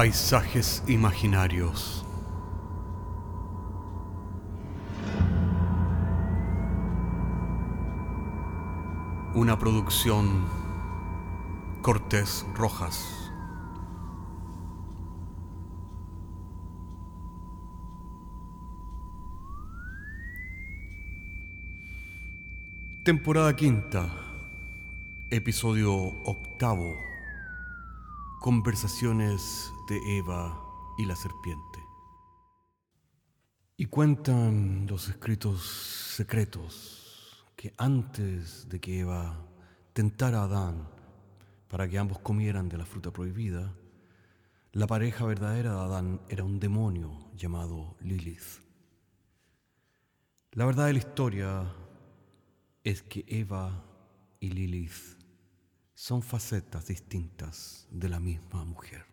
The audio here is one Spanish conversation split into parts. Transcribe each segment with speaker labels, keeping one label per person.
Speaker 1: Paisajes imaginarios. Una producción Cortés Rojas. Temporada quinta, episodio octavo. Conversaciones de Eva y la serpiente. Y cuentan los escritos secretos que antes de que Eva tentara a Adán para que ambos comieran de la fruta prohibida, la pareja verdadera de Adán era un demonio llamado Lilith. La verdad de la historia es que Eva y Lilith son facetas distintas de la misma mujer.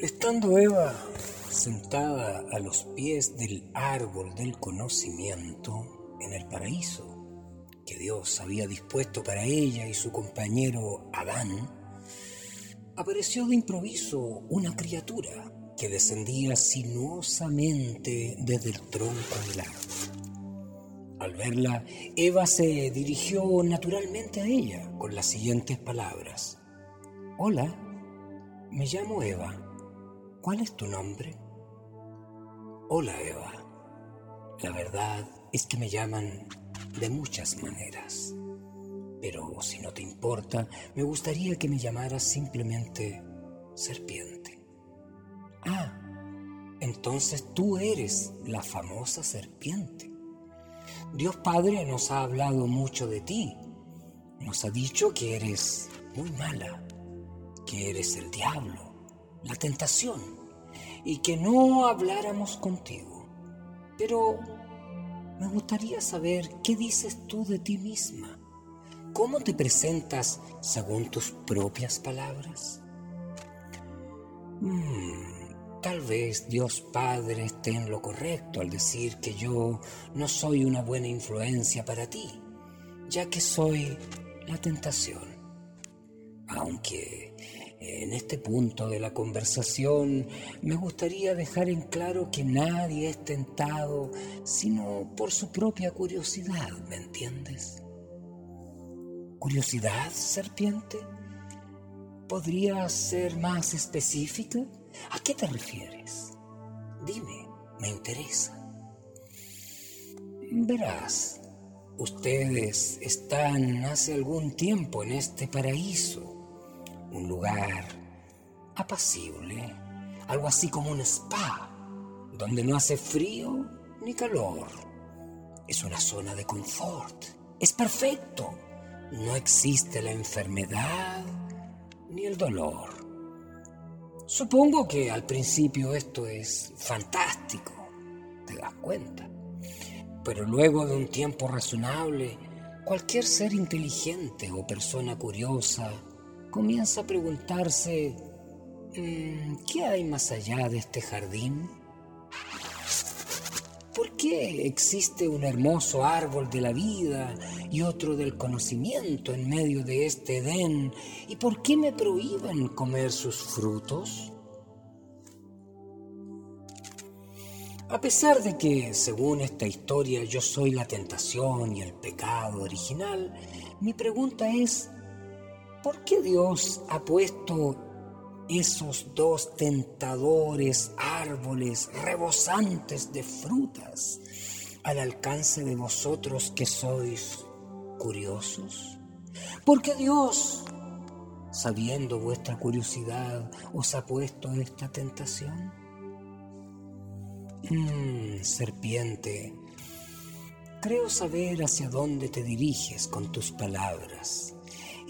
Speaker 2: Estando Eva sentada a los pies del árbol del conocimiento en el paraíso que Dios había dispuesto para ella y su compañero Adán, apareció de improviso una criatura que descendía sinuosamente desde el tronco del árbol. Al verla, Eva se dirigió naturalmente a ella con las siguientes palabras. Hola, me llamo Eva. ¿Cuál es tu nombre? Hola, Eva. La verdad es que me llaman de muchas maneras. Pero si no te importa, me gustaría que me llamaras simplemente serpiente. Ah, entonces tú eres la famosa serpiente. Dios Padre nos ha hablado mucho de ti. Nos ha dicho que eres muy mala, que eres el diablo, la tentación, y que no habláramos contigo. Pero me gustaría saber qué dices tú de ti misma. ¿Cómo te presentas según tus propias palabras? Hmm. Tal vez Dios Padre esté en lo correcto al decir que yo no soy una buena influencia para ti, ya que soy la tentación. Aunque en este punto de la conversación me gustaría dejar en claro que nadie es tentado sino por su propia curiosidad, ¿me entiendes? ¿Curiosidad, serpiente? ¿Podrías ser más específica? ¿A qué te refieres? Dime, me interesa. Verás, ustedes están hace algún tiempo en este paraíso, un lugar apacible, algo así como un spa, donde no hace frío ni calor. Es una zona de confort, es perfecto. No existe la enfermedad ni el dolor. Supongo que al principio esto es fantástico, te das cuenta. Pero luego de un tiempo razonable, cualquier ser inteligente o persona curiosa comienza a preguntarse, mm, ¿qué hay más allá de este jardín? ¿Por qué existe un hermoso árbol de la vida y otro del conocimiento en medio de este Edén? ¿Y por qué me prohíben comer sus frutos? A pesar de que, según esta historia, yo soy la tentación y el pecado original, mi pregunta es, ¿por qué Dios ha puesto esos dos tentadores árboles rebosantes de frutas al alcance de vosotros que sois curiosos? Porque Dios, sabiendo vuestra curiosidad, os ha puesto esta tentación. Mmm, serpiente, creo saber hacia dónde te diriges con tus palabras.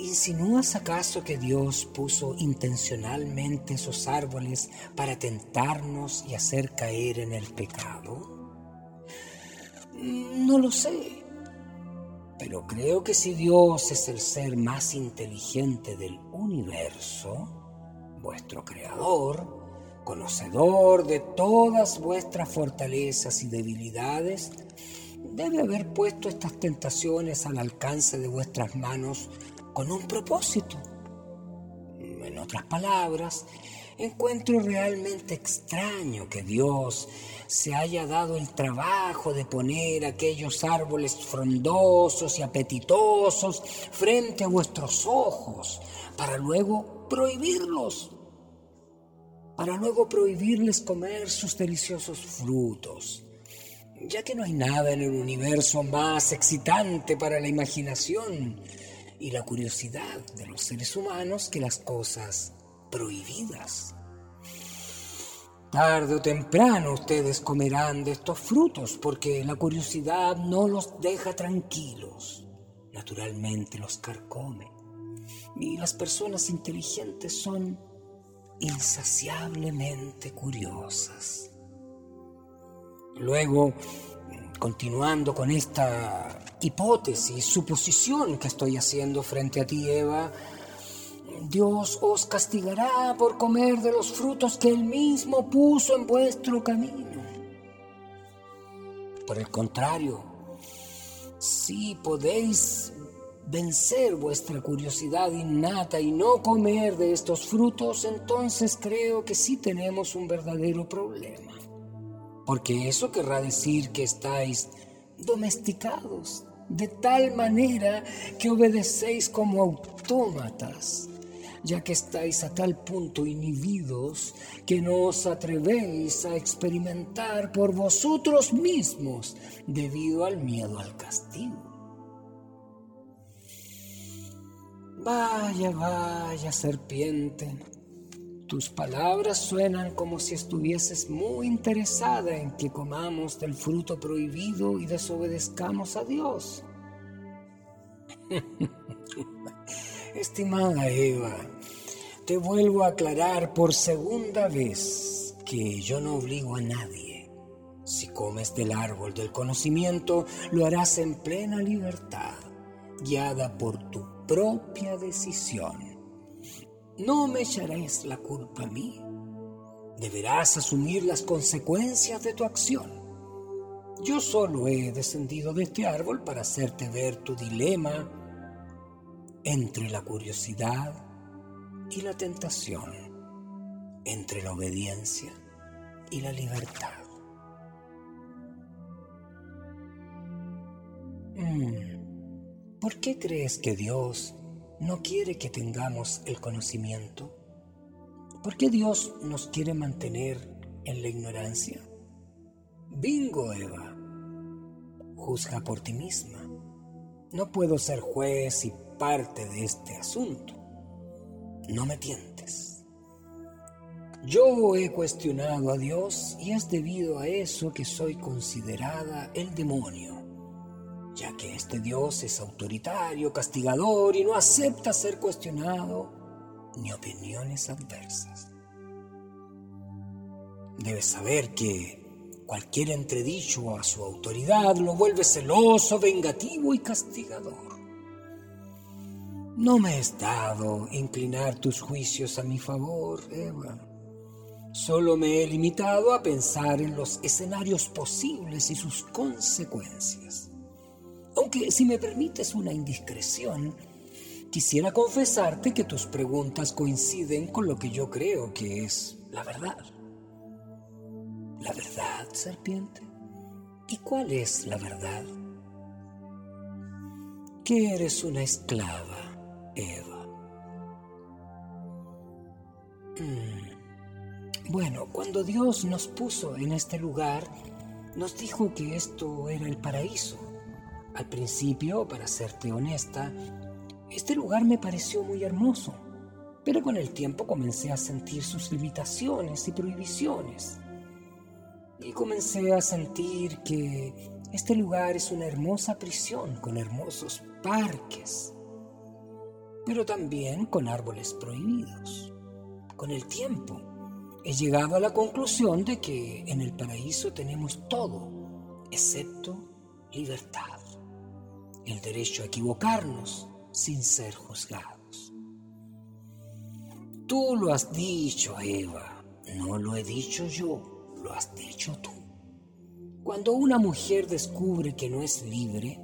Speaker 2: ¿Insinúas acaso que Dios puso intencionalmente esos árboles para tentarnos y hacer caer en el pecado? No lo sé, pero creo que si Dios es el ser más inteligente del universo, vuestro creador, conocedor de todas vuestras fortalezas y debilidades, debe haber puesto estas tentaciones al alcance de vuestras manos con un propósito. En otras palabras, encuentro realmente extraño que Dios se haya dado el trabajo de poner aquellos árboles frondosos y apetitosos frente a vuestros ojos para luego prohibirlos, para luego prohibirles comer sus deliciosos frutos, ya que no hay nada en el universo más excitante para la imaginación y la curiosidad de los seres humanos que las cosas prohibidas. Tarde o temprano ustedes comerán de estos frutos porque la curiosidad no los deja tranquilos. Naturalmente los carcome. Y las personas inteligentes son insaciablemente curiosas. Luego, continuando con esta hipótesis, suposición que estoy haciendo frente a ti, Eva, Dios os castigará por comer de los frutos que Él mismo puso en vuestro camino. Por el contrario, si podéis vencer vuestra curiosidad innata y no comer de estos frutos, entonces creo que sí tenemos un verdadero problema. Porque eso querrá decir que estáis domesticados de tal manera que obedecéis como autómatas ya que estáis a tal punto inhibidos que no os atrevéis a experimentar por vosotros mismos debido al miedo al castigo. Vaya, vaya, serpiente. Tus palabras suenan como si estuvieses muy interesada en que comamos del fruto prohibido y desobedezcamos a Dios. Estimada Eva, te vuelvo a aclarar por segunda vez que yo no obligo a nadie. Si comes del árbol del conocimiento, lo harás en plena libertad, guiada por tu propia decisión. No me echarás la culpa a mí. Deberás asumir las consecuencias de tu acción. Yo solo he descendido de este árbol para hacerte ver tu dilema entre la curiosidad y la tentación, entre la obediencia y la libertad. Mm, ¿Por qué crees que Dios no quiere que tengamos el conocimiento? ¿Por qué Dios nos quiere mantener en la ignorancia? Bingo, Eva. Juzga por ti misma. No puedo ser juez y parte de este asunto. No me tientes. Yo he cuestionado a Dios y es debido a eso que soy considerada el demonio, ya que este Dios es autoritario, castigador y no acepta ser cuestionado ni opiniones adversas. Debes saber que cualquier entredicho a su autoridad lo vuelve celoso, vengativo y castigador. No me es dado inclinar tus juicios a mi favor, Eva. Solo me he limitado a pensar en los escenarios posibles y sus consecuencias. Aunque si me permites una indiscreción, quisiera confesarte que tus preguntas coinciden con lo que yo creo que es la verdad. ¿La verdad, serpiente? ¿Y cuál es la verdad? Que eres una esclava Eva. Mm. Bueno, cuando Dios nos puso en este lugar, nos dijo que esto era el paraíso. Al principio, para serte honesta, este lugar me pareció muy hermoso, pero con el tiempo comencé a sentir sus limitaciones y prohibiciones. Y comencé a sentir que este lugar es una hermosa prisión con hermosos parques, pero también con árboles prohibidos. Con el tiempo, he llegado a la conclusión de que en el paraíso tenemos todo, excepto libertad, el derecho a equivocarnos sin ser juzgados. Tú lo has dicho, Eva, no lo he dicho yo, lo has dicho tú. Cuando una mujer descubre que no es libre,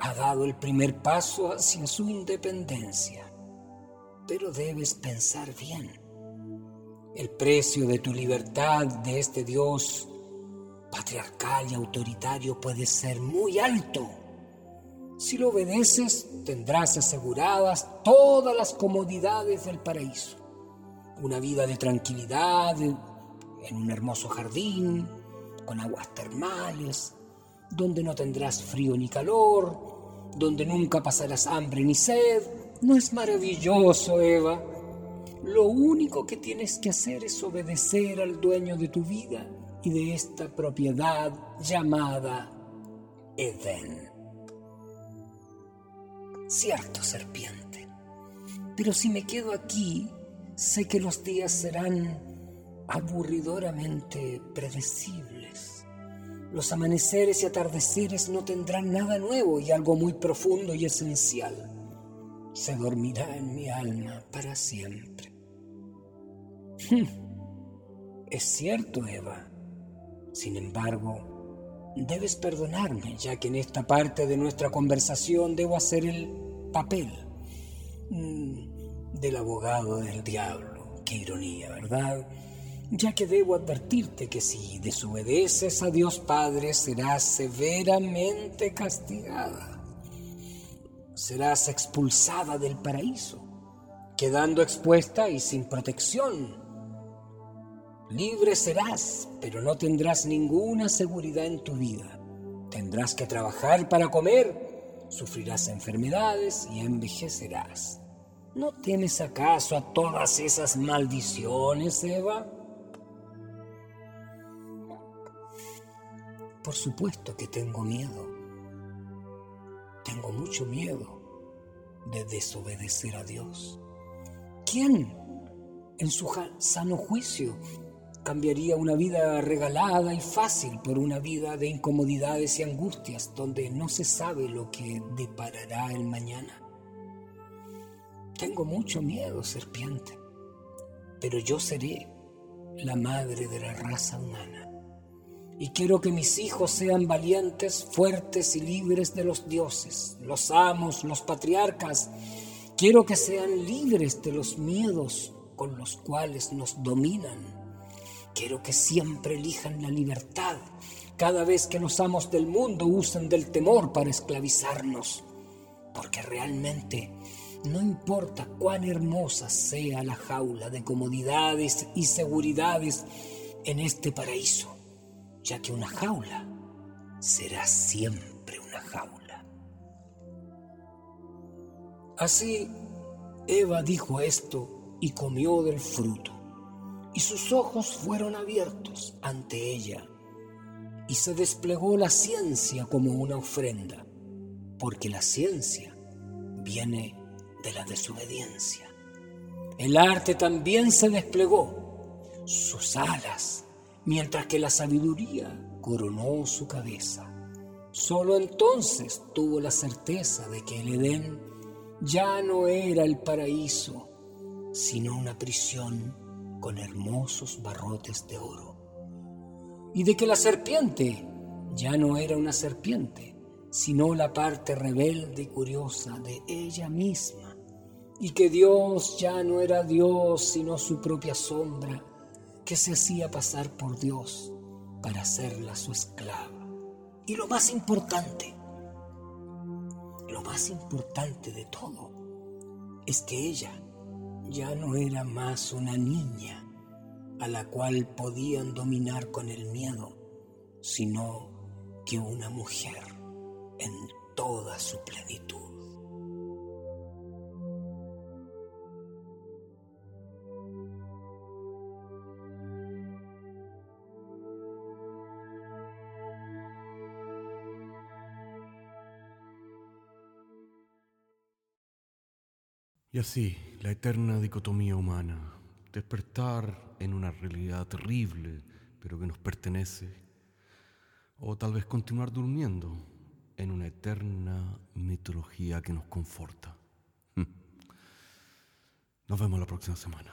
Speaker 2: ha dado el primer paso hacia su independencia. Pero debes pensar bien. El precio de tu libertad de este Dios patriarcal y autoritario puede ser muy alto. Si lo obedeces, tendrás aseguradas todas las comodidades del paraíso. Una vida de tranquilidad en un hermoso jardín, con aguas termales, donde no tendrás frío ni calor, donde nunca pasarás hambre ni sed. ¿No es maravilloso, Eva? Lo único que tienes que hacer es obedecer al dueño de tu vida y de esta propiedad llamada Edén. Cierto, serpiente, pero si me quedo aquí, sé que los días serán aburridoramente predecibles. Los amaneceres y atardeceres no tendrán nada nuevo y algo muy profundo y esencial. Se dormirá en mi alma para siempre. Es cierto, Eva. Sin embargo, debes perdonarme, ya que en esta parte de nuestra conversación debo hacer el papel mm, del abogado del diablo. Qué ironía, ¿verdad? Ya que debo advertirte que si desobedeces a Dios Padre serás severamente castigada. Serás expulsada del paraíso, quedando expuesta y sin protección Libre serás, pero no tendrás ninguna seguridad en tu vida. Tendrás que trabajar para comer, sufrirás enfermedades y envejecerás. ¿No temes acaso a todas esas maldiciones, Eva? Por supuesto que tengo miedo. Tengo mucho miedo de desobedecer a Dios. ¿Quién, en su sano juicio, cambiaría una vida regalada y fácil por una vida de incomodidades y angustias donde no se sabe lo que deparará el mañana. Tengo mucho miedo, serpiente, pero yo seré la madre de la raza humana. Y quiero que mis hijos sean valientes, fuertes y libres de los dioses, los amos, los patriarcas. Quiero que sean libres de los miedos con los cuales nos dominan Quiero que siempre elijan la libertad cada vez que los amos del mundo usen del temor para esclavizarnos. Porque realmente no importa cuán hermosa sea la jaula de comodidades y seguridades en este paraíso, ya que una jaula será siempre una jaula. Así, Eva dijo esto y comió del fruto y sus ojos fueron abiertos ante ella, y se desplegó la ciencia como una ofrenda, porque la ciencia viene de la desobediencia. El arte también se desplegó, sus alas, mientras que la sabiduría coronó su cabeza. Solo entonces tuvo la certeza de que el Edén ya no era el paraíso, sino una prisión con hermosos barrotes de oro. Y de que la serpiente ya no era una serpiente, sino la parte rebelde y curiosa de ella misma. Y que Dios ya no era Dios, sino su propia sombra, que se hacía pasar por Dios para hacerla su esclava. Y lo más importante, lo más importante de todo, es que ella ya no era más una niña a la cual podían dominar con el miedo, sino que una mujer en toda su plenitud.
Speaker 1: Y así, la eterna dicotomía humana, despertar en una realidad terrible, pero que nos pertenece, o tal vez continuar durmiendo en una eterna mitología que nos conforta. Nos vemos la próxima semana.